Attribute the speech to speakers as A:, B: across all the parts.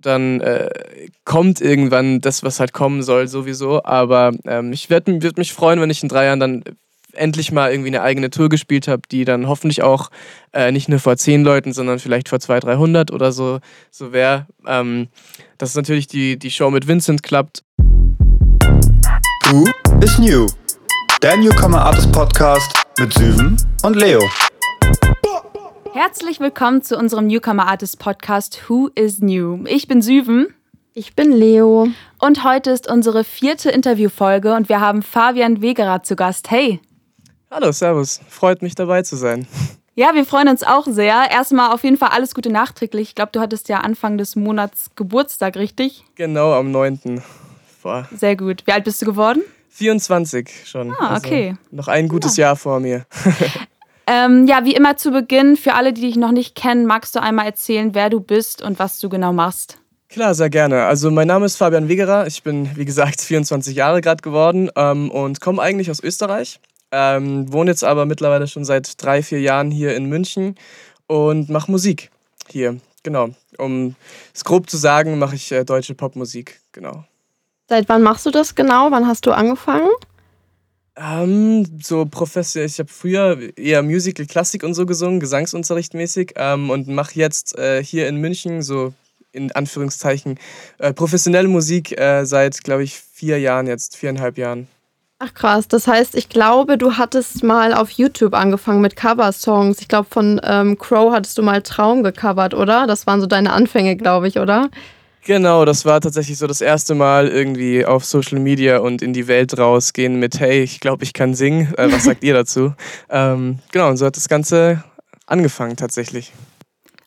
A: dann äh, kommt irgendwann das, was halt kommen soll, sowieso. Aber ähm, ich würde würd mich freuen, wenn ich in drei Jahren dann endlich mal irgendwie eine eigene Tour gespielt habe, die dann hoffentlich auch äh, nicht nur vor zehn Leuten, sondern vielleicht vor 200, 300 oder so, so wäre. Ähm, dass natürlich die, die Show mit Vincent klappt.
B: Who is New? Der Newcomer Artist Podcast mit Süven und Leo.
C: Herzlich willkommen zu unserem Newcomer Artist Podcast Who is New? Ich bin Süven.
D: Ich bin Leo.
C: Und heute ist unsere vierte Interviewfolge und wir haben Fabian Wegerer zu Gast. Hey.
A: Hallo, Servus. Freut mich dabei zu sein.
C: Ja, wir freuen uns auch sehr. Erstmal auf jeden Fall alles Gute nachträglich. Ich glaube, du hattest ja Anfang des Monats Geburtstag, richtig?
A: Genau, am 9. Vor.
C: Sehr gut. Wie alt bist du geworden?
A: 24 schon.
C: Ah, okay.
A: Also noch ein gutes ja. Jahr vor mir.
C: ähm, ja, wie immer zu Beginn, für alle, die dich noch nicht kennen, magst du einmal erzählen, wer du bist und was du genau machst?
A: Klar, sehr gerne. Also mein Name ist Fabian Wegerer. Ich bin, wie gesagt, 24 Jahre gerade geworden ähm, und komme eigentlich aus Österreich. Ähm, wohne jetzt aber mittlerweile schon seit drei, vier Jahren hier in München und mache Musik hier. Genau. Um es grob zu sagen, mache ich äh, deutsche Popmusik. Genau.
D: Seit wann machst du das genau? Wann hast du angefangen?
A: Ähm, so professionell. Ich habe früher eher Musical, Klassik und so gesungen, Gesangsunterricht mäßig ähm, und mache jetzt äh, hier in München so in Anführungszeichen äh, professionelle Musik äh, seit, glaube ich, vier Jahren jetzt, viereinhalb Jahren.
D: Ach krass, das heißt, ich glaube, du hattest mal auf YouTube angefangen mit Cover-Songs. Ich glaube, von ähm, Crow hattest du mal Traum gecovert, oder? Das waren so deine Anfänge, glaube ich, oder?
A: Genau, das war tatsächlich so das erste Mal irgendwie auf Social Media und in die Welt rausgehen mit, hey, ich glaube, ich kann singen. Äh, was sagt ihr dazu? Ähm, genau, und so hat das Ganze angefangen tatsächlich.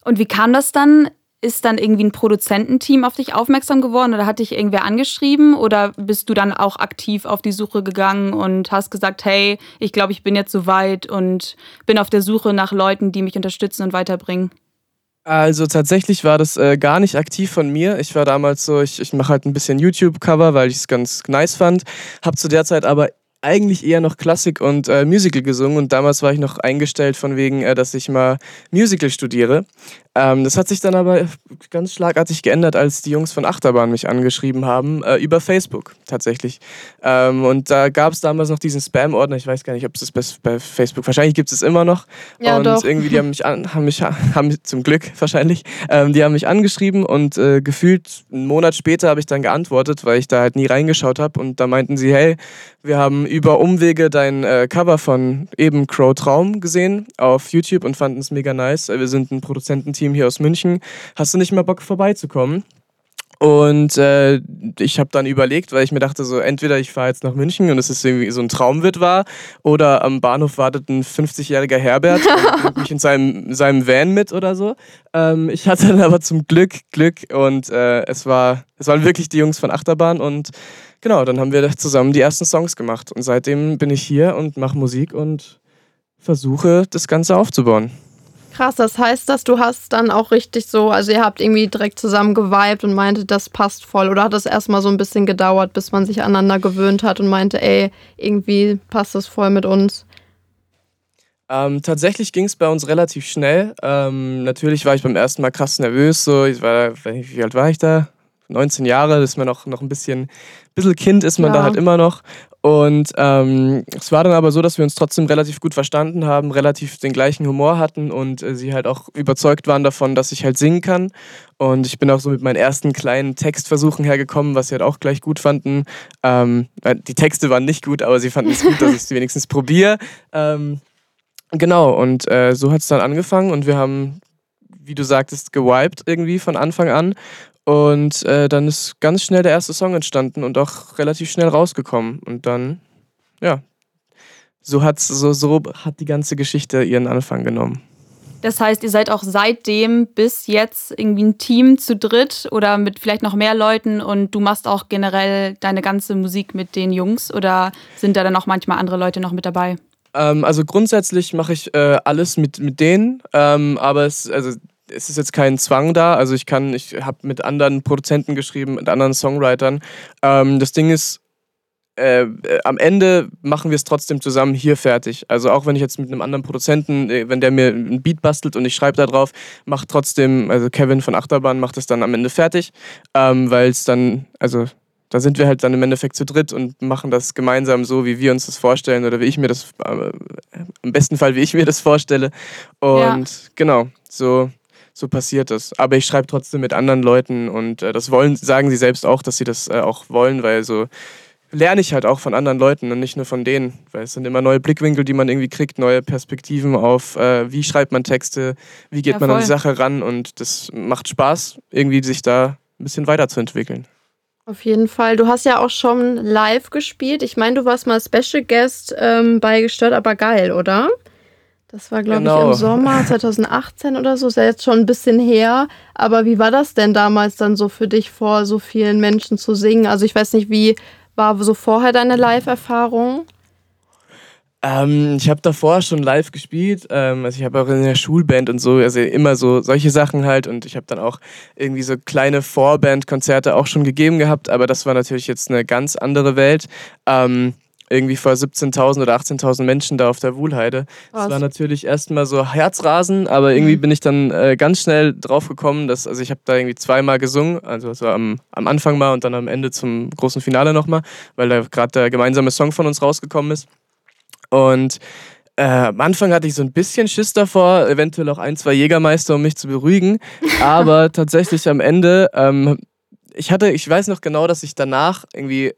C: Und wie kam das dann? ist dann irgendwie ein Produzententeam auf dich aufmerksam geworden oder hat dich irgendwer angeschrieben oder bist du dann auch aktiv auf die Suche gegangen und hast gesagt, hey, ich glaube, ich bin jetzt so weit und bin auf der Suche nach Leuten, die mich unterstützen und weiterbringen?
A: Also tatsächlich war das äh, gar nicht aktiv von mir. Ich war damals so, ich, ich mache halt ein bisschen YouTube-Cover, weil ich es ganz nice fand. Habe zu der Zeit aber eigentlich eher noch Klassik und äh, Musical gesungen und damals war ich noch eingestellt von wegen, äh, dass ich mal Musical studiere. Ähm, das hat sich dann aber ganz schlagartig geändert, als die Jungs von Achterbahn mich angeschrieben haben, äh, über Facebook tatsächlich. Ähm, und da gab es damals noch diesen Spam-Ordner, ich weiß gar nicht, ob es das bei Facebook, wahrscheinlich gibt es immer noch.
D: Ja,
A: und
D: doch.
A: irgendwie, die haben mich, an, haben mich haben, zum Glück wahrscheinlich, ähm, die haben mich angeschrieben und äh, gefühlt einen Monat später habe ich dann geantwortet, weil ich da halt nie reingeschaut habe. Und da meinten sie, hey, wir haben über Umwege dein äh, Cover von eben Crow Traum gesehen auf YouTube und fanden es mega nice. Wir sind ein Produzententeam Team hier aus München. Hast du nicht mal Bock vorbeizukommen? Und äh, ich habe dann überlegt, weil ich mir dachte, so entweder ich fahre jetzt nach München und es ist irgendwie so ein Traumwirt war, oder am Bahnhof wartet ein 50-jähriger Herbert und nimmt mich in seinem, seinem Van mit oder so. Ähm, ich hatte dann aber zum Glück Glück und äh, es, war, es waren wirklich die Jungs von Achterbahn und genau, dann haben wir zusammen die ersten Songs gemacht. Und seitdem bin ich hier und mache Musik und versuche das Ganze aufzubauen.
D: Krass, das heißt, dass du hast dann auch richtig so, also ihr habt irgendwie direkt zusammen geweibt und meinte, das passt voll. Oder hat das erstmal so ein bisschen gedauert, bis man sich aneinander gewöhnt hat und meinte, ey, irgendwie passt das voll mit uns?
A: Ähm, tatsächlich ging es bei uns relativ schnell. Ähm, natürlich war ich beim ersten Mal krass nervös. So, ich war, wie alt war ich da? 19 Jahre, das ist man noch, noch ein bisschen, bisschen Kind, ist man ja. da halt immer noch. Und ähm, es war dann aber so, dass wir uns trotzdem relativ gut verstanden haben, relativ den gleichen Humor hatten und äh, sie halt auch überzeugt waren davon, dass ich halt singen kann. Und ich bin auch so mit meinen ersten kleinen Textversuchen hergekommen, was sie halt auch gleich gut fanden. Ähm, äh, die Texte waren nicht gut, aber sie fanden es gut, dass ich es wenigstens probiere. Ähm, genau, und äh, so hat es dann angefangen und wir haben, wie du sagtest, gewiped irgendwie von Anfang an. Und äh, dann ist ganz schnell der erste Song entstanden und auch relativ schnell rausgekommen. Und dann, ja, so, hat's, so, so hat die ganze Geschichte ihren Anfang genommen.
C: Das heißt, ihr seid auch seitdem bis jetzt irgendwie ein Team zu dritt oder mit vielleicht noch mehr Leuten und du machst auch generell deine ganze Musik mit den Jungs oder sind da dann auch manchmal andere Leute noch mit dabei?
A: Ähm, also grundsätzlich mache ich äh, alles mit, mit denen, ähm, aber es, also es ist jetzt kein Zwang da. Also ich kann, ich habe mit anderen Produzenten geschrieben, mit anderen Songwritern. Ähm, das Ding ist, äh, am Ende machen wir es trotzdem zusammen hier fertig. Also auch wenn ich jetzt mit einem anderen Produzenten, äh, wenn der mir ein Beat bastelt und ich schreibe da drauf, macht trotzdem, also Kevin von Achterbahn macht es dann am Ende fertig, ähm, weil es dann, also da sind wir halt dann im Endeffekt zu dritt und machen das gemeinsam so, wie wir uns das vorstellen oder wie ich mir das, äh, im besten Fall, wie ich mir das vorstelle. Und ja. genau, so, so passiert das. Aber ich schreibe trotzdem mit anderen Leuten und äh, das wollen, sagen sie selbst auch, dass sie das äh, auch wollen, weil so lerne ich halt auch von anderen Leuten und nicht nur von denen, weil es sind immer neue Blickwinkel, die man irgendwie kriegt, neue Perspektiven auf, äh, wie schreibt man Texte, wie geht ja, man an die Sache ran und das macht Spaß, irgendwie sich da ein bisschen weiterzuentwickeln.
D: Auf jeden Fall. Du hast ja auch schon live gespielt. Ich meine, du warst mal Special Guest ähm, bei Gestört, aber geil, oder? Das war, glaube genau. ich, im genau. Sommer 2018 oder so. Ist ja jetzt schon ein bisschen her. Aber wie war das denn damals dann so für dich, vor so vielen Menschen zu singen? Also ich weiß nicht, wie war so vorher deine Live-Erfahrung?
A: Ähm, ich habe davor schon live gespielt. Ähm, also ich habe auch in der Schulband und so, also immer so solche Sachen halt. Und ich habe dann auch irgendwie so kleine Vorband-Konzerte auch schon gegeben gehabt. Aber das war natürlich jetzt eine ganz andere Welt. Ähm, irgendwie vor 17.000 oder 18.000 Menschen da auf der Wuhlheide. Das war natürlich erstmal so Herzrasen, aber irgendwie mhm. bin ich dann äh, ganz schnell drauf gekommen, dass, also ich habe da irgendwie zweimal gesungen, also so am, am Anfang mal und dann am Ende zum großen Finale nochmal, weil da gerade der gemeinsame Song von uns rausgekommen ist. Und äh, am Anfang hatte ich so ein bisschen Schiss davor, eventuell auch ein, zwei Jägermeister, um mich zu beruhigen. Aber tatsächlich am Ende, ähm, ich hatte, ich weiß noch genau, dass ich danach irgendwie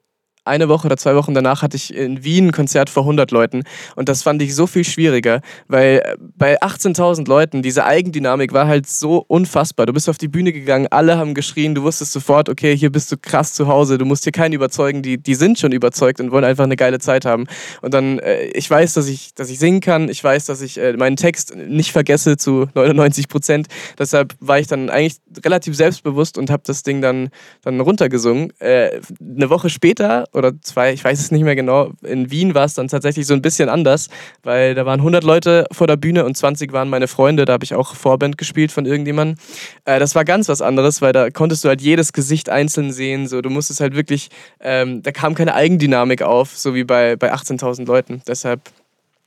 A: eine Woche oder zwei Wochen danach hatte ich in Wien ein Konzert vor 100 Leuten und das fand ich so viel schwieriger, weil äh, bei 18.000 Leuten diese Eigendynamik war halt so unfassbar. Du bist auf die Bühne gegangen, alle haben geschrien, du wusstest sofort, okay, hier bist du krass zu Hause, du musst hier keinen überzeugen, die, die sind schon überzeugt und wollen einfach eine geile Zeit haben. Und dann, äh, ich weiß, dass ich, dass ich singen kann, ich weiß, dass ich äh, meinen Text nicht vergesse zu 99 Prozent. Deshalb war ich dann eigentlich relativ selbstbewusst und habe das Ding dann, dann runtergesungen. Eine Woche später oder zwei, ich weiß es nicht mehr genau. In Wien war es dann tatsächlich so ein bisschen anders, weil da waren 100 Leute vor der Bühne und 20 waren meine Freunde. Da habe ich auch Vorband gespielt von irgendjemandem. Äh, das war ganz was anderes, weil da konntest du halt jedes Gesicht einzeln sehen. So, du musstest halt wirklich, ähm, da kam keine Eigendynamik auf, so wie bei, bei 18.000 Leuten. Deshalb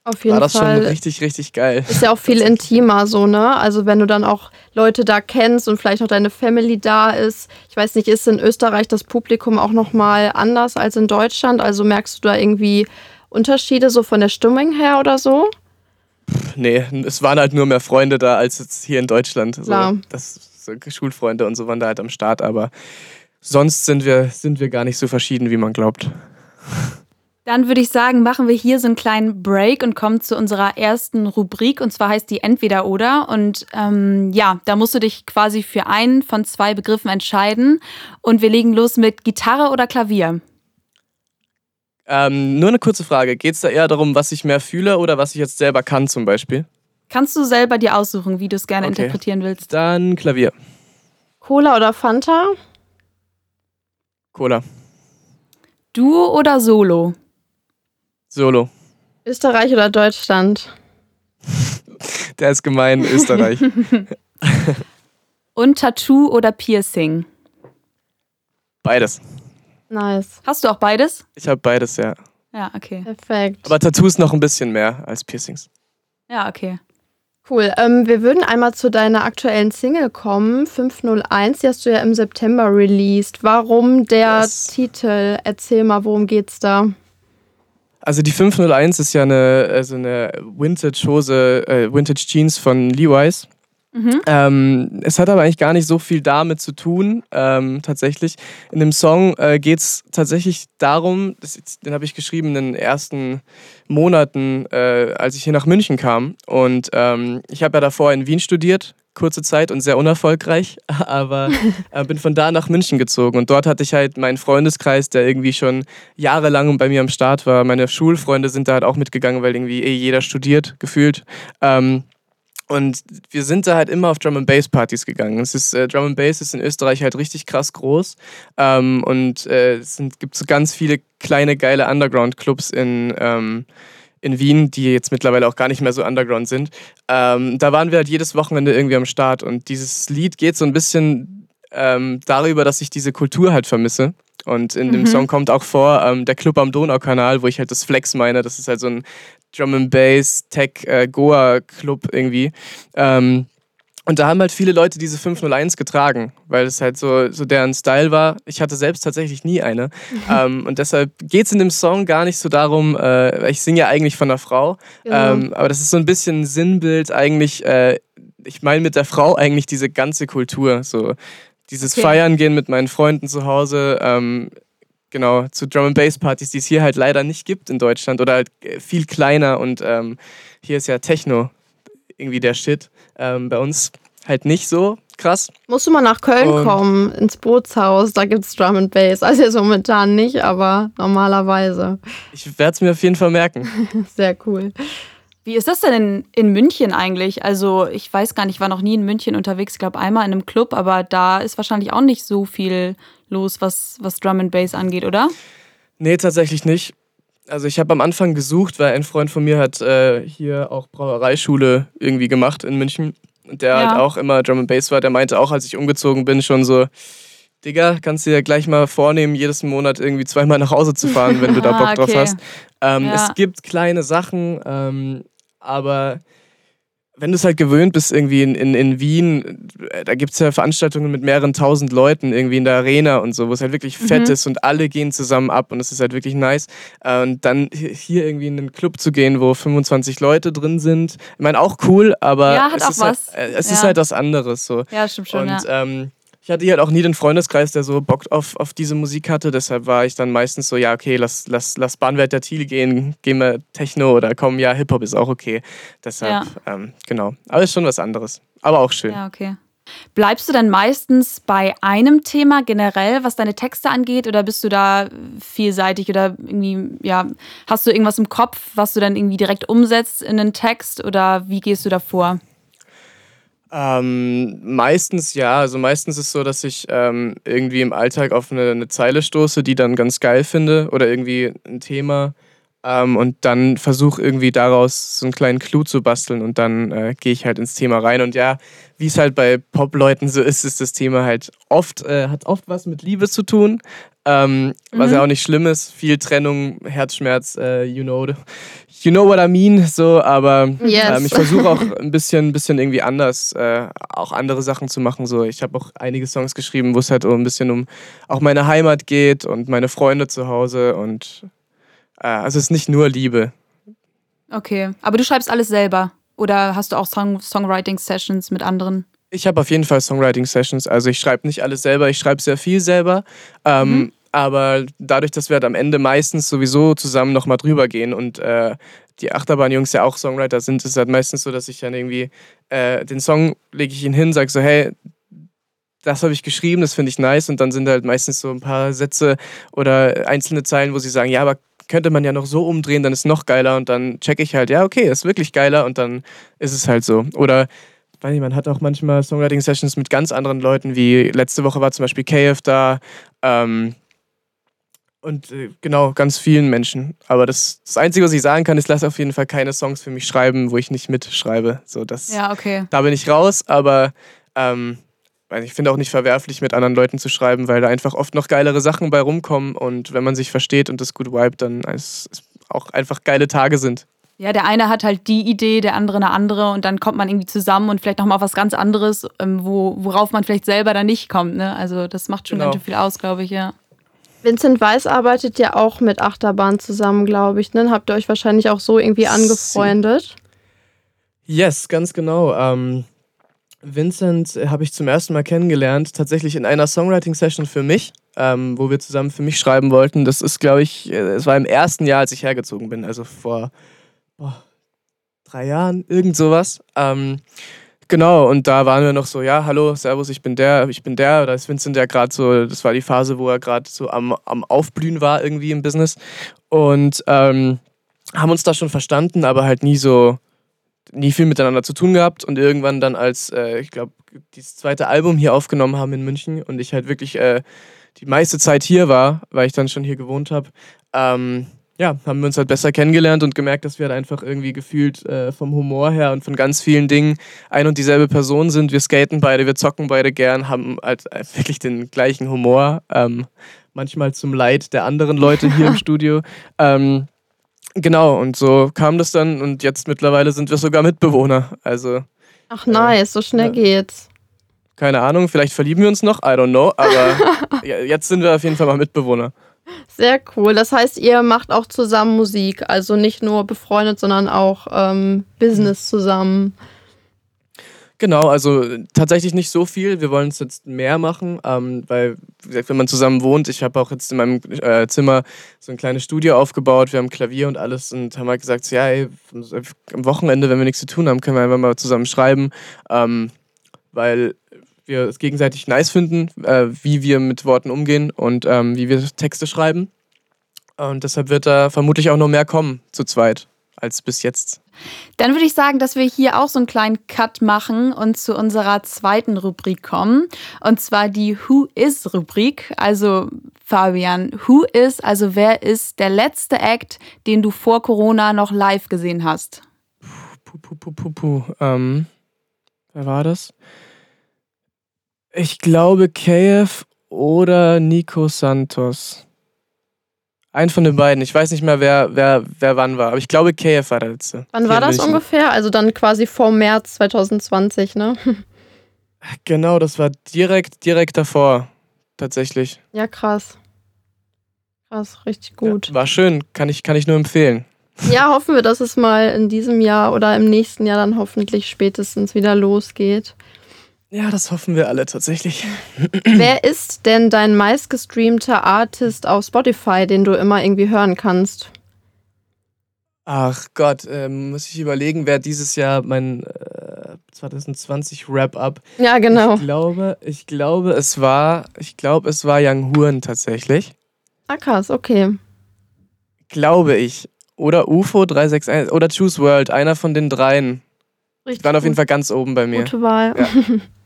D: auf jeden
A: war das
D: Fall.
A: schon richtig, richtig geil.
D: Ist ja auch viel intimer so, ne? Also wenn du dann auch Leute da kennst und vielleicht auch deine Family da ist. Ich weiß nicht, ist in Österreich das Publikum auch nochmal anders als in Deutschland? Also merkst du da irgendwie Unterschiede so von der Stimmung her oder so?
A: Nee, es waren halt nur mehr Freunde da als jetzt hier in Deutschland. So,
D: Klar.
A: das, so Schulfreunde und so waren da halt am Start, aber sonst sind wir, sind wir gar nicht so verschieden, wie man glaubt.
C: Dann würde ich sagen, machen wir hier so einen kleinen Break und kommen zu unserer ersten Rubrik. Und zwar heißt die Entweder oder. Und ähm, ja, da musst du dich quasi für einen von zwei Begriffen entscheiden. Und wir legen los mit Gitarre oder Klavier.
A: Ähm, nur eine kurze Frage. Geht es da eher darum, was ich mehr fühle oder was ich jetzt selber kann zum Beispiel?
C: Kannst du selber dir aussuchen, wie du es gerne okay. interpretieren willst?
A: Dann Klavier.
D: Cola oder Fanta?
A: Cola.
C: Duo oder Solo?
A: Solo.
D: Österreich oder Deutschland?
A: Der ist gemein, Österreich.
C: Und Tattoo oder Piercing?
A: Beides.
D: Nice.
C: Hast du auch beides?
A: Ich habe beides, ja.
C: Ja, okay.
D: Perfekt.
A: Aber Tattoos noch ein bisschen mehr als Piercings.
C: Ja, okay.
D: Cool. Ähm, wir würden einmal zu deiner aktuellen Single kommen, 501. Die hast du ja im September released. Warum der yes. Titel? Erzähl mal, worum geht's da?
A: Also die 501 ist ja eine, also eine Vintage-Hose, äh, Vintage-Jeans von Levi's. Mhm. Ähm, es hat aber eigentlich gar nicht so viel damit zu tun, ähm, tatsächlich. In dem Song äh, geht es tatsächlich darum, das, den habe ich geschrieben in den ersten Monaten, äh, als ich hier nach München kam. Und ähm, ich habe ja davor in Wien studiert, kurze Zeit und sehr unerfolgreich, aber äh, bin von da nach München gezogen und dort hatte ich halt meinen Freundeskreis, der irgendwie schon jahrelang bei mir am Start war. Meine Schulfreunde sind da halt auch mitgegangen, weil irgendwie eh jeder studiert, gefühlt. Ähm, und wir sind da halt immer auf Drum and Bass Partys gegangen. Es ist äh, Drum and Bass ist in Österreich halt richtig krass groß ähm, und äh, es gibt so ganz viele kleine geile Underground Clubs in ähm, in Wien, die jetzt mittlerweile auch gar nicht mehr so underground sind. Ähm, da waren wir halt jedes Wochenende irgendwie am Start und dieses Lied geht so ein bisschen ähm, darüber, dass ich diese Kultur halt vermisse Und in dem Song kommt auch vor ähm, der Club am Donaukanal, wo ich halt das Flex meine. Das ist halt so ein Drum and Bass Tech äh, Goa Club irgendwie. Ähm, und da haben halt viele Leute diese 501 getragen, weil es halt so, so deren Style war. Ich hatte selbst tatsächlich nie eine. ähm, und deshalb geht es in dem Song gar nicht so darum, äh, ich singe ja eigentlich von einer Frau,
D: Genau.
A: ähm, aber das ist so ein bisschen ein Sinnbild eigentlich. Äh, ich meine mit der Frau eigentlich diese ganze Kultur. So dieses
C: Okay.
A: Feiern gehen mit meinen Freunden zu Hause. Ähm, genau, zu Drum and Bass Partys, die es hier halt leider nicht gibt in Deutschland oder halt äh, viel kleiner und ähm, hier ist ja Techno irgendwie der Shit. Ähm, bei uns halt nicht so krass.
D: Musst du mal nach Köln
A: Und-
D: kommen, ins Bootshaus, da gibt's Drum and Bass. Also jetzt momentan nicht, aber normalerweise.
A: Ich werde es mir auf jeden Fall merken.
D: Sehr cool.
C: Wie ist das denn in, in München eigentlich? Also, ich weiß gar nicht, ich war noch nie in München unterwegs. Ich glaube, einmal in einem Club, aber da ist wahrscheinlich auch nicht so viel los, was, was Drum and Bass angeht, oder?
A: Nee, tatsächlich nicht. Also ich habe am Anfang gesucht, weil ein Freund von mir hat äh, hier auch Brauereischule irgendwie gemacht in München. Und der
C: Ja.
A: halt auch immer Drum and Bass war. Der meinte auch, als ich umgezogen bin, schon so, Digga, kannst du dir gleich mal vornehmen, jedes Monat irgendwie zweimal nach Hause zu fahren, wenn du da
C: Ah,
A: Bock drauf
C: okay.
A: hast. Ähm,
C: Ja.
A: Es gibt kleine Sachen, ähm, aber wenn du es halt gewöhnt bist, irgendwie in, in, in Wien, äh, da gibt es ja Veranstaltungen mit mehreren tausend Leuten irgendwie in der Arena und so, wo es halt wirklich fett
C: Mhm.
A: ist und alle gehen zusammen ab und es ist halt wirklich nice. Äh, Und dann hi- hier irgendwie in einen Club zu gehen, wo 25 Leute drin sind, ich meine auch cool, aber
C: Ja, hat
A: es,
C: auch
A: ist, halt,
C: was.
A: äh, es ist halt was anderes so.
C: Ja, stimmt schon.
A: Und
C: ja.
A: ähm, ich hatte halt auch nie den Freundeskreis, der so Bock auf, auf diese Musik hatte. Deshalb war ich dann meistens so, ja, okay, lass, lass, lass Bahnwärter Thiel gehen, gehen wir Techno oder komm, ja, Hip-Hop ist auch okay. Deshalb, ähm, genau. Aber ist schon was anderes. Aber auch schön.
C: Ja, okay. Bleibst du dann meistens bei einem Thema generell, was deine Texte angeht, oder bist du da vielseitig oder irgendwie, ja, hast du irgendwas im Kopf, was du dann irgendwie direkt umsetzt in einen Text oder wie gehst du da vor?
A: Ähm, meistens ja. Also meistens ist es so, dass ich ähm, irgendwie im Alltag auf eine, eine Zeile stoße, die dann ganz geil finde oder irgendwie ein Thema ähm, und dann versuche irgendwie daraus so einen kleinen Clou zu basteln und dann äh, gehe ich halt ins Thema rein. Und ja, wie es halt bei Pop-Leuten so ist, ist das Thema halt oft, äh, hat oft was mit Liebe zu tun. Ähm, Was ja auch nicht schlimm ist. Viel Trennung, Herzschmerz, äh, you know, you know what I mean. So, aber
D: Yes.
A: ähm, ich versuche auch ein bisschen, bisschen irgendwie anders, äh, auch andere Sachen zu machen. So, ich habe auch einige Songs geschrieben, wo es halt so ein bisschen um auch meine Heimat geht und meine Freunde zu Hause und äh, also es ist nicht nur Liebe.
C: Okay. Aber du schreibst alles selber? Oder hast du auch Song Songwriting-Sessions mit anderen?
A: Ich habe auf jeden Fall Songwriting-Sessions. Also ich schreibe nicht alles selber, ich schreibe sehr viel selber. Ähm, Aber dadurch, dass wir halt am Ende meistens sowieso zusammen nochmal drüber gehen und äh, die Achterbahn-Jungs ja auch Songwriter sind, ist es halt meistens so, dass ich dann irgendwie äh, den Song lege ich ihnen hin, sage so, hey, das habe ich geschrieben, das finde ich nice. Und dann sind halt meistens so ein paar Sätze oder einzelne Zeilen, wo sie sagen, ja, aber könnte man ja noch so umdrehen, dann ist noch geiler. Und dann checke ich halt, ja, okay, ist wirklich geiler und dann ist es halt so. Oder weiß nicht, man hat auch manchmal Songwriting-Sessions mit ganz anderen Leuten, wie letzte Woche war zum Beispiel KF da. Ähm, und äh, genau, ganz vielen Menschen. Aber das, das Einzige, was ich sagen kann, ist, lass auf jeden Fall keine Songs für mich schreiben, wo ich nicht mitschreibe. So, das,
C: Ja, okay.
A: Da bin ich raus, aber ähm, ich finde auch nicht verwerflich, mit anderen Leuten zu schreiben, weil da einfach oft noch geilere Sachen bei rumkommen. Und wenn man sich versteht und das gut vibet, dann es, es auch einfach geile Tage sind.
C: Ja, der eine hat halt die Idee, der andere eine andere und dann kommt man irgendwie zusammen und vielleicht nochmal auf was ganz anderes, ähm, wo, worauf man vielleicht selber dann nicht kommt. Ne? Also das macht schon
A: Genau.
C: ganz schön viel aus, glaube ich, ja.
D: Vincent Weiss arbeitet ja auch mit Achterbahn zusammen, glaube ich. Ne? Habt ihr euch wahrscheinlich auch so irgendwie angefreundet?
A: Yes, ganz genau. Ähm, Vincent habe ich zum ersten Mal kennengelernt, tatsächlich in einer Songwriting-Session für mich, ähm, wo wir zusammen für mich schreiben wollten. Das ist, glaube ich, äh, es war im ersten Jahr, als ich hergezogen bin, also vor boah, drei Jahren, irgend sowas. Ähm, genau, und da waren wir noch so, ja, hallo, servus, ich bin der, ich bin der. Da ist Vincent ja gerade so, das war die Phase, wo er gerade so am, am Aufblühen war irgendwie im Business. Und ähm, haben uns da schon verstanden, aber halt nie so, nie viel miteinander zu tun gehabt und irgendwann dann als, äh, ich glaube, dieses zweite Album hier aufgenommen haben in München und ich halt wirklich äh, die meiste Zeit hier war, weil ich dann schon hier gewohnt habe, ähm, ja, haben wir uns halt besser kennengelernt und gemerkt, dass wir halt einfach irgendwie gefühlt äh, vom Humor her und von ganz vielen Dingen ein und dieselbe Person sind. Wir skaten beide, wir zocken beide gern, haben halt äh, wirklich den gleichen Humor. Ähm, manchmal zum Leid der anderen Leute hier im Studio. Ähm, genau, und so kam das dann und jetzt mittlerweile sind wir sogar Mitbewohner. Also.
D: Ach nice, so schnell ja. geht's.
A: Keine Ahnung, vielleicht verlieben wir uns noch, I don't know, aber jetzt sind wir auf jeden Fall mal Mitbewohner.
D: Sehr cool. Das heißt, ihr macht auch zusammen Musik, also nicht nur befreundet, sondern auch ähm, Business zusammen.
A: Genau, also tatsächlich nicht so viel. Wir wollen es jetzt mehr machen, ähm, weil, wie gesagt, wenn man zusammen wohnt, ich habe auch jetzt in meinem äh, Zimmer so ein kleines Studio aufgebaut, wir haben Klavier und alles und haben halt gesagt, so, ja, ey, am Wochenende, wenn wir nichts zu tun haben, können wir einfach mal zusammen schreiben, ähm, weil wir es gegenseitig nice finden, äh, wie wir mit Worten umgehen und ähm, wie wir Texte schreiben. Und deshalb wird da vermutlich auch noch mehr kommen zu zweit als bis jetzt.
C: Dann würde ich sagen, dass wir hier auch so einen kleinen Cut machen und zu unserer zweiten Rubrik kommen. Und zwar die Who is Rubrik. Also Fabian, Who is, also wer ist der letzte Act, den du vor Corona noch live gesehen hast?
A: Puh, puh, puh, puh, puh. Ähm, wer war das? Ich glaube KF oder Nico Santos. Ein von den beiden. Ich weiß nicht mehr, wer, wer, wer wann war. Aber ich glaube, KF war der letzte.
D: Wann war das ungefähr? Also dann quasi vor März 2020, ne?
A: Genau, das war direkt, direkt davor. Tatsächlich.
D: Ja, krass. Krass, richtig gut.
A: Ja, war schön, kann ich, kann ich nur empfehlen.
D: Ja, hoffen wir, dass es mal in diesem Jahr oder im nächsten Jahr dann hoffentlich spätestens wieder losgeht.
A: Ja, das hoffen wir alle tatsächlich.
D: Wer ist denn dein meistgestreamter Artist auf Spotify, den du immer irgendwie hören kannst?
A: Ach Gott, äh, muss ich überlegen, wer dieses Jahr mein äh, 2020 Wrap-Up.
D: Ja, genau.
A: Ich glaube, ich glaube, es war, ich glaube, es war Young Huren tatsächlich.
D: Ah, krass, okay.
A: Glaube ich. Oder UFO 361 oder Choose World, einer von den dreien. Richtig. Die waren auf jeden Fall ganz oben bei mir.
D: Gute Wahl. Ja.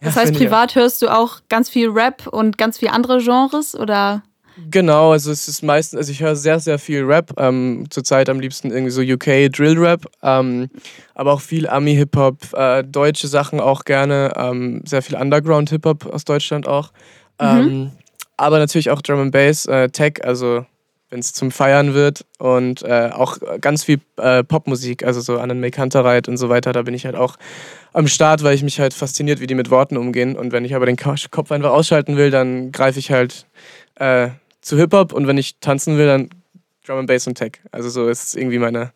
C: Das heißt, privat hörst du auch ganz viel Rap und ganz viel andere Genres oder?
A: Genau, also es ist meistens, also ich höre sehr, sehr viel Rap. Ähm, zurzeit am liebsten irgendwie so UK Drill Rap, ähm, aber auch viel Ami-Hip-Hop, äh, deutsche Sachen auch gerne, ähm, sehr viel Underground-Hip-Hop aus Deutschland auch. Mhm. Ähm, aber natürlich auch Drum and Bass, äh, Tech, also wenn es zum Feiern wird und äh, auch ganz viel äh, Popmusik, also so Annen May Kantereit und so weiter, da bin ich halt auch am Start, weil ich mich halt fasziniert, wie die mit Worten umgehen und wenn ich aber den Kopf einfach ausschalten will, dann greife ich halt äh, zu Hip-Hop und wenn ich tanzen will, dann Drum and Bass und Tech. Also so ist irgendwie meine,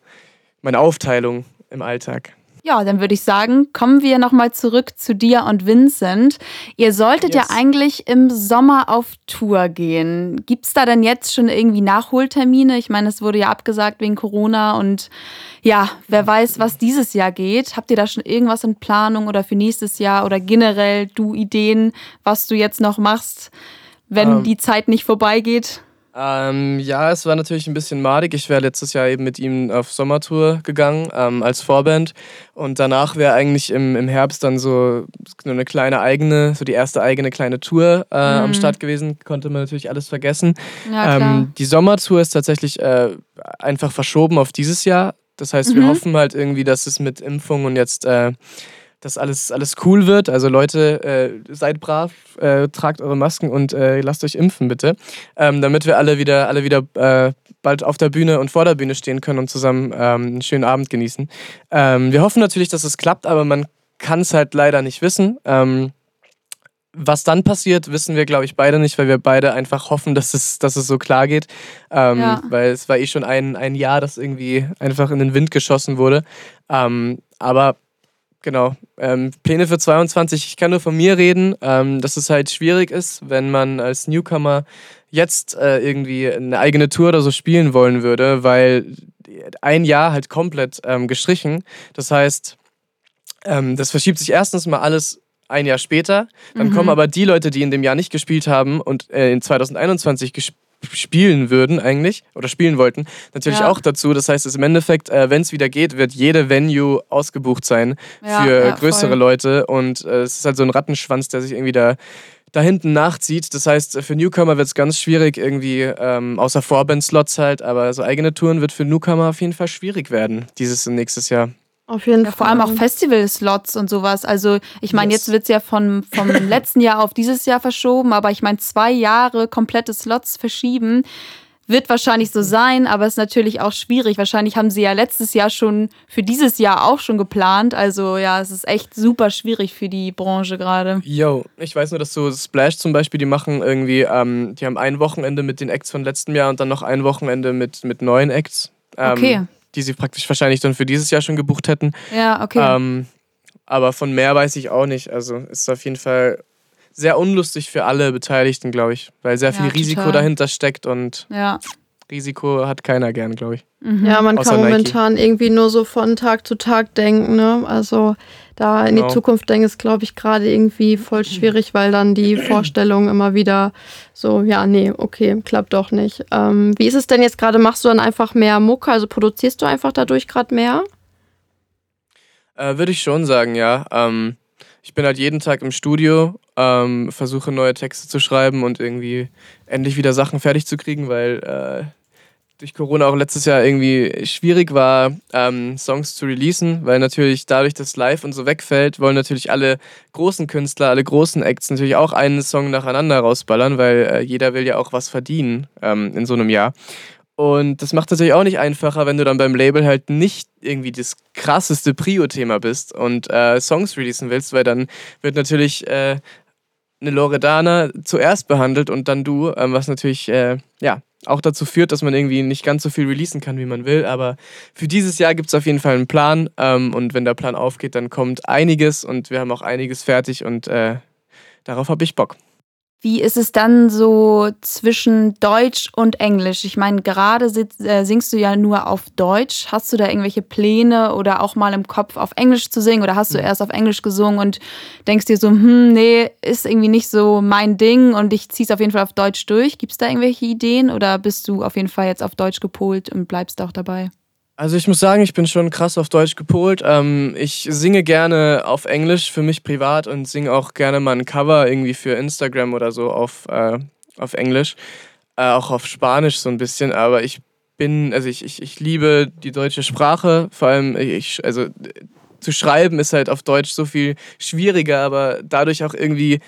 A: meine Aufteilung im Alltag.
C: Ja, dann würde ich sagen, kommen wir nochmal zurück zu dir und Vincent. Ihr solltet yes. ja eigentlich im Sommer auf Tour gehen. Gibt es da denn jetzt schon irgendwie Nachholtermine? Ich meine, es wurde ja abgesagt wegen Corona und ja, wer weiß, was dieses Jahr geht. Habt ihr da schon irgendwas in Planung oder für nächstes Jahr oder generell du Ideen, was du jetzt noch machst, wenn. Ähm. die Zeit nicht vorbeigeht?
A: Ähm, ja, es war natürlich ein bisschen madig. Ich wäre letztes Jahr eben mit ihm auf Sommertour gegangen ähm, als Vorband. Und danach wäre eigentlich im, im Herbst dann so eine kleine eigene, so die erste eigene kleine Tour äh, mhm. am Start gewesen. Konnte man natürlich alles vergessen. Ja, ähm, die Sommertour ist tatsächlich äh, einfach verschoben auf dieses Jahr. Das heißt, wir mhm. hoffen halt irgendwie, dass es mit Impfung und jetzt äh, dass alles, alles cool wird. Also Leute, äh, seid brav, äh, tragt eure Masken und äh, lasst euch impfen, bitte. Ähm, damit wir alle wieder, alle wieder äh, bald auf der Bühne und vor der Bühne stehen können und zusammen ähm, einen schönen Abend genießen. Ähm, wir hoffen natürlich, dass es klappt, aber man kann es halt leider nicht wissen. Ähm, was dann passiert, wissen wir, glaube ich, beide nicht, weil wir beide einfach hoffen, dass es, dass es so klar geht. Ähm, ja. Weil es war eh schon ein, ein Jahr, das irgendwie einfach in den Wind geschossen wurde. Ähm, aber Genau. Ähm, Pläne für 22, ich kann nur von mir reden, ähm, dass es halt schwierig ist, wenn man als Newcomer jetzt äh, irgendwie eine eigene Tour oder so spielen wollen würde, weil ein Jahr halt komplett ähm, gestrichen. Das heißt, ähm, das verschiebt sich erstens mal alles ein Jahr später. Dann mhm. kommen aber die Leute, die in dem Jahr nicht gespielt haben und äh, in 2021 gespielt spielen würden eigentlich oder spielen wollten, natürlich ja. auch dazu. Das heißt, im Endeffekt, äh, wenn es wieder geht, wird jede Venue ausgebucht sein ja, für ja, größere voll. Leute und äh, es ist halt so ein Rattenschwanz, der sich irgendwie da da hinten nachzieht. Das heißt, für Newcomer wird es ganz schwierig, irgendwie, ähm, außer Vorband-Slots halt, aber so eigene Touren wird für Newcomer auf jeden Fall schwierig werden, dieses und nächstes Jahr.
D: Auf jeden
C: Ja,
D: Fall.
C: vor allem auch Festival-Slots und sowas. Also ich meine,
A: Yes.
C: jetzt wird es ja von, vom letzten Jahr auf dieses Jahr verschoben, aber ich meine, zwei Jahre komplette Slots verschieben. Wird wahrscheinlich so sein, aber ist natürlich auch schwierig. Wahrscheinlich haben sie ja letztes Jahr schon für dieses Jahr auch schon geplant. Also ja, es ist echt super schwierig für die Branche gerade.
A: Yo, ich weiß nur, dass so Splash zum Beispiel, die machen irgendwie, ähm, die haben ein Wochenende mit den Acts von letztem Jahr und dann noch ein Wochenende mit, mit neuen Acts. Ähm,
C: Okay.
A: Die sie praktisch wahrscheinlich dann für dieses Jahr schon gebucht hätten.
C: Ja, okay.
A: Ähm, aber von mehr weiß ich auch nicht. Also ist auf jeden Fall sehr unlustig für alle Beteiligten, glaube ich. Weil sehr viel
C: Ja,
A: Risiko dahinter steckt und
C: ja.
A: Risiko hat keiner gern, glaube ich.
C: Mhm.
D: Ja, man
A: Außer
D: kann
A: Nike.
D: momentan irgendwie nur so von Tag zu Tag denken. Ne? Also da in
A: Genau.
D: die Zukunft denken ist, glaube ich, gerade irgendwie voll schwierig, weil dann die Vorstellung immer wieder so, ja, nee, okay, klappt doch nicht. Ähm, wie ist es denn jetzt gerade? Machst du dann einfach mehr Mucke? Also produzierst du einfach dadurch gerade mehr?
A: Äh, Würde ich schon sagen, ja. Ähm, ich bin halt jeden Tag im Studio, ähm, versuche neue Texte zu schreiben und irgendwie endlich wieder Sachen fertig zu kriegen, weil äh, durch Corona auch letztes Jahr irgendwie schwierig war, ähm, Songs zu releasen, weil natürlich dadurch, dass live und so wegfällt, wollen natürlich alle großen Künstler, alle großen Acts natürlich auch einen Song nacheinander rausballern, weil äh, jeder will ja auch was verdienen ähm, in so einem Jahr. Und das macht natürlich auch nicht einfacher, wenn du dann beim Label halt nicht irgendwie das krasseste Prio-Thema bist und äh, Songs releasen willst, weil dann wird natürlich äh, eine Loredana zuerst behandelt und dann du, ähm, was natürlich äh, ja auch dazu führt, dass man irgendwie nicht ganz so viel releasen kann, wie man will. Aber für dieses Jahr gibt es auf jeden Fall einen Plan ähm, und wenn der Plan aufgeht, dann kommt einiges und wir haben auch einiges fertig und äh, darauf habe ich Bock.
C: Wie ist es dann so zwischen Deutsch und Englisch? Ich meine, gerade äh, singst du ja nur auf Deutsch. Hast du da irgendwelche Pläne oder auch mal im Kopf auf Englisch zu singen? Oder hast du erst auf Englisch gesungen und denkst dir so, hm, nee, ist irgendwie nicht so mein Ding und ich zieh's auf jeden Fall auf Deutsch durch? Gibt es da irgendwelche Ideen oder bist du auf jeden Fall jetzt auf Deutsch gepolt und bleibst auch dabei?
A: Also ich muss sagen, ich bin schon krass auf Deutsch gepolt. Ähm, ich singe gerne auf Englisch für mich privat und singe auch gerne mal ein Cover irgendwie für Instagram oder so auf, äh, auf Englisch. Äh, auch auf Spanisch so ein bisschen, aber ich bin, also ich, ich, ich liebe die deutsche Sprache. Vor allem, ich, also äh, zu schreiben ist halt auf Deutsch so viel schwieriger, aber dadurch auch irgendwie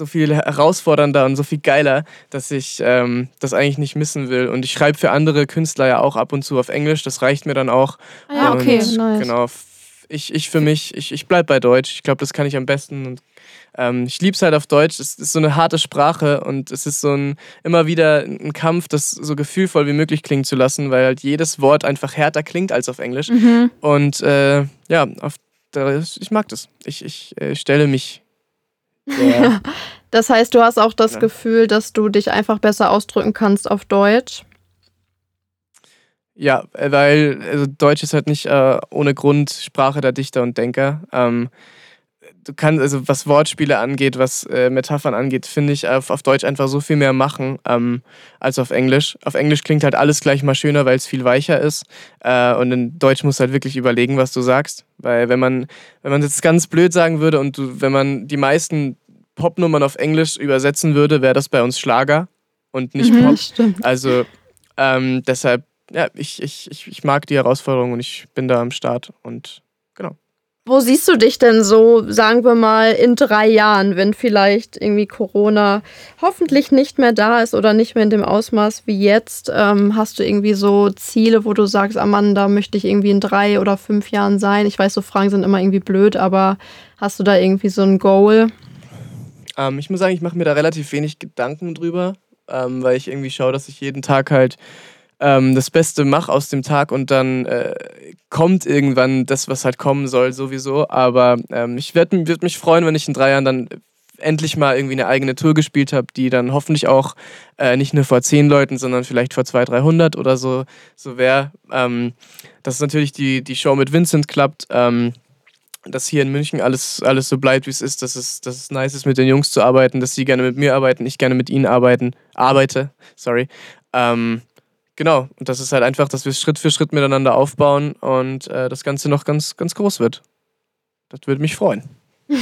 A: so viel herausfordernder und so viel geiler, dass ich ähm, das eigentlich nicht missen will. Und ich schreibe für andere Künstler ja auch ab und zu auf Englisch, das reicht mir dann auch.
C: Ah ja, okay.
A: Und
D: Nice.
A: Genau. Ich, ich für mich, ich, ich bleib bei Deutsch. Ich glaube, das kann ich am besten. Und ähm, ich liebe es halt auf Deutsch. Es ist so eine harte Sprache und es ist so ein immer wieder ein Kampf, das so gefühlvoll wie möglich klingen zu lassen, weil halt jedes Wort einfach härter klingt als auf Englisch.
C: Mhm.
A: Und äh, ja, auf, ich mag das. Ich, ich äh, stelle mich.
D: Das heißt, du hast auch das
A: Ja.
D: Gefühl, dass du dich einfach besser ausdrücken kannst auf Deutsch.
A: Ja, äh, weil also Deutsch ist halt nicht äh, ohne Grund Sprache der Dichter und Denker. Ähm, du kannst, also was Wortspiele angeht, was äh, Metaphern angeht, finde ich auf, auf Deutsch einfach so viel mehr machen ähm, als auf Englisch. Auf Englisch klingt halt alles gleich mal schöner, weil es viel weicher ist. Äh, und in Deutsch musst du halt wirklich überlegen, was du sagst. Weil wenn man, wenn man jetzt ganz blöd sagen würde und du, wenn man die meisten Popnummern auf Englisch übersetzen würde, wäre das bei uns Schlager und nicht
C: Mhm.
A: Pop.
D: Stimmt.
A: Also ähm, deshalb, ja, ich, ich, ich, ich mag die Herausforderung und ich bin da am Start und genau.
D: Wo siehst du dich denn so, sagen wir mal, in drei Jahren, wenn vielleicht irgendwie Corona hoffentlich nicht mehr da ist oder nicht mehr in dem Ausmaß wie jetzt? Ähm, hast du irgendwie so Ziele, wo du sagst, Amanda, möchte ich irgendwie in drei oder fünf Jahren sein? Ich weiß, so Fragen sind immer irgendwie blöd, aber hast du da irgendwie so ein Goal?
A: Ähm, ich muss sagen, ich mache mir da relativ wenig Gedanken drüber, ähm, weil ich irgendwie schaue, dass ich jeden Tag halt ähm, das Beste mache aus dem Tag und dann äh, kommt irgendwann das, was halt kommen soll, sowieso. Aber ähm, ich werde würd mich freuen, wenn ich in drei Jahren dann endlich mal irgendwie eine eigene Tour gespielt habe, die dann hoffentlich auch äh, nicht nur vor zehn Leuten, sondern vielleicht vor 200, 300 oder so, so wäre. Ähm, dass natürlich die, die Show mit Vincent klappt. Dass hier in München alles, alles so bleibt, wie es ist, dass es, dass es nice ist, mit den Jungs zu arbeiten, dass sie gerne mit mir arbeiten, ich gerne mit ihnen arbeiten, arbeite, sorry. Ähm, genau, und das ist halt einfach, dass wir Schritt für Schritt miteinander aufbauen und äh, das Ganze noch ganz, ganz groß wird. Das würde mich freuen.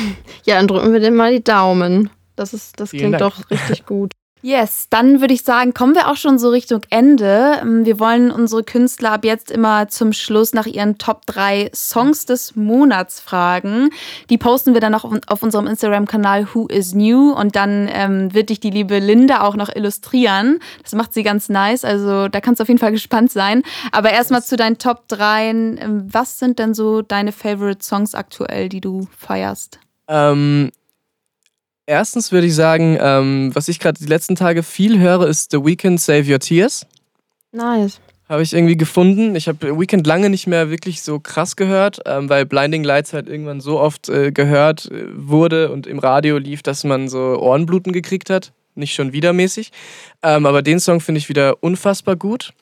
D: Ja, dann drücken wir dir mal die Daumen. Das, ist, das
A: Vielen
D: klingt
A: Dank.
D: doch richtig gut.
C: Yes, dann würde ich sagen, kommen wir auch schon so Richtung Ende. Ähm, wir wollen unsere Künstler ab jetzt immer zum Schluss nach ihren Top 3 Songs des Monats fragen. Die posten wir dann auch auf unserem Instagram-Kanal Who is New und dann ähm, wird dich die liebe Linda auch noch illustrieren. Das macht sie ganz nice, also da kannst du auf jeden Fall gespannt sein. Aber erstmal zu deinen Top 3. Ähm, was sind denn so deine Favorite Songs aktuell, die du feierst?
A: Ähm, Erstens würde ich sagen, ähm, was ich gerade die letzten Tage viel höre, ist The Weeknd Save Your Tears.
D: Nice.
A: Habe ich irgendwie gefunden. Ich habe Weekend lange nicht mehr wirklich so krass gehört, ähm, weil Blinding Lights halt irgendwann so oft äh, gehört äh, wurde und im Radio lief, dass man so Ohrenbluten gekriegt hat. Nicht schon wiedermäßig. Ähm, aber den Song finde ich wieder unfassbar gut.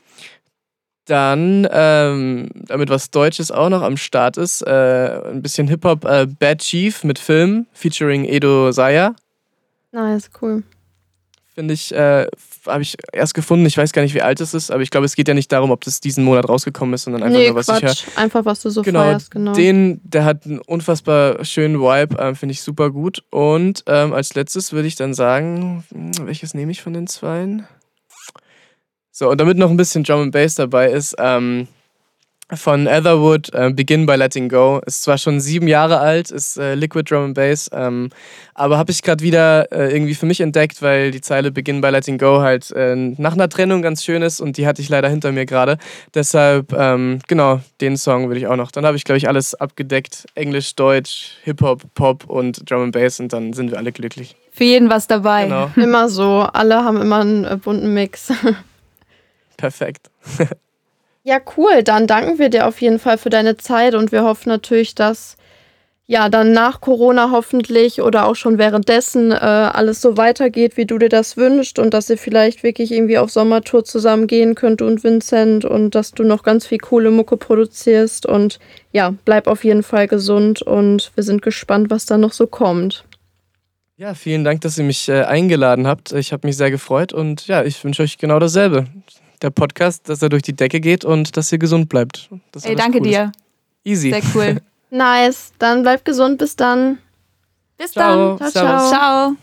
A: Dann, ähm, damit was Deutsches auch noch am Start ist, äh, ein bisschen Hip-Hop, äh, Bad Chief mit Film, featuring Edo Saya.
D: Nice, cool.
A: Finde ich, äh, habe ich erst gefunden. Ich weiß gar nicht, wie alt es ist, aber ich glaube, es geht ja nicht darum, ob das diesen Monat rausgekommen ist, sondern einfach
D: nee,
A: nur, was
D: Quatsch.
A: ich höre.
D: Einfach, was du so
A: Genau,
D: feierst, genau.
A: Den, der hat einen unfassbar schönen Vibe, ähm, finde ich super gut. Und ähm, als letztes würde ich dann sagen, hm, welches nehme ich von den zweien? So, und damit noch ein bisschen Drum and Bass dabei ist, ähm, von Etherwood, äh, Begin by Letting Go. Ist zwar schon sieben Jahre alt, ist äh, Liquid Drum and Bass, ähm, aber habe ich gerade wieder äh, irgendwie für mich entdeckt, weil die Zeile Begin by Letting Go halt äh, nach einer Trennung ganz schön ist und die hatte ich leider hinter mir gerade. Deshalb, ähm, genau, den Song würde ich auch noch. Dann habe ich, glaube ich, alles abgedeckt. Englisch, Deutsch, Hip-Hop, Pop und Drum and Bass und dann sind wir alle glücklich.
C: Für jeden was dabei.
A: Genau,
D: Immer so. Alle haben immer einen äh, bunten Mix.
A: perfekt.
D: Ja, cool. Dann danken wir dir auf jeden Fall für deine Zeit und wir hoffen natürlich, dass ja dann nach Corona hoffentlich oder auch schon währenddessen äh, alles so weitergeht, wie du dir das wünschst und dass ihr vielleicht wirklich irgendwie auf Sommertour zusammen gehen könnt und Vincent und dass du noch ganz viel coole Mucke produzierst und ja, bleib auf jeden Fall gesund und wir sind gespannt, was da noch so kommt.
A: Ja, vielen Dank, dass ihr mich äh, eingeladen habt. Ich habe mich sehr gefreut und ja, ich wünsche euch genau dasselbe. Der Podcast, dass er durch die Decke geht und dass ihr gesund bleibt. Das ist
C: Ey, danke
A: Cooles.
C: dir.
A: Easy.
C: Sehr cool.
D: Nice. Dann bleib gesund. Bis dann.
C: Bis
A: Ciao.
C: dann.
D: Ciao,
A: Servus.
C: Ciao.